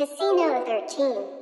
Casino 13.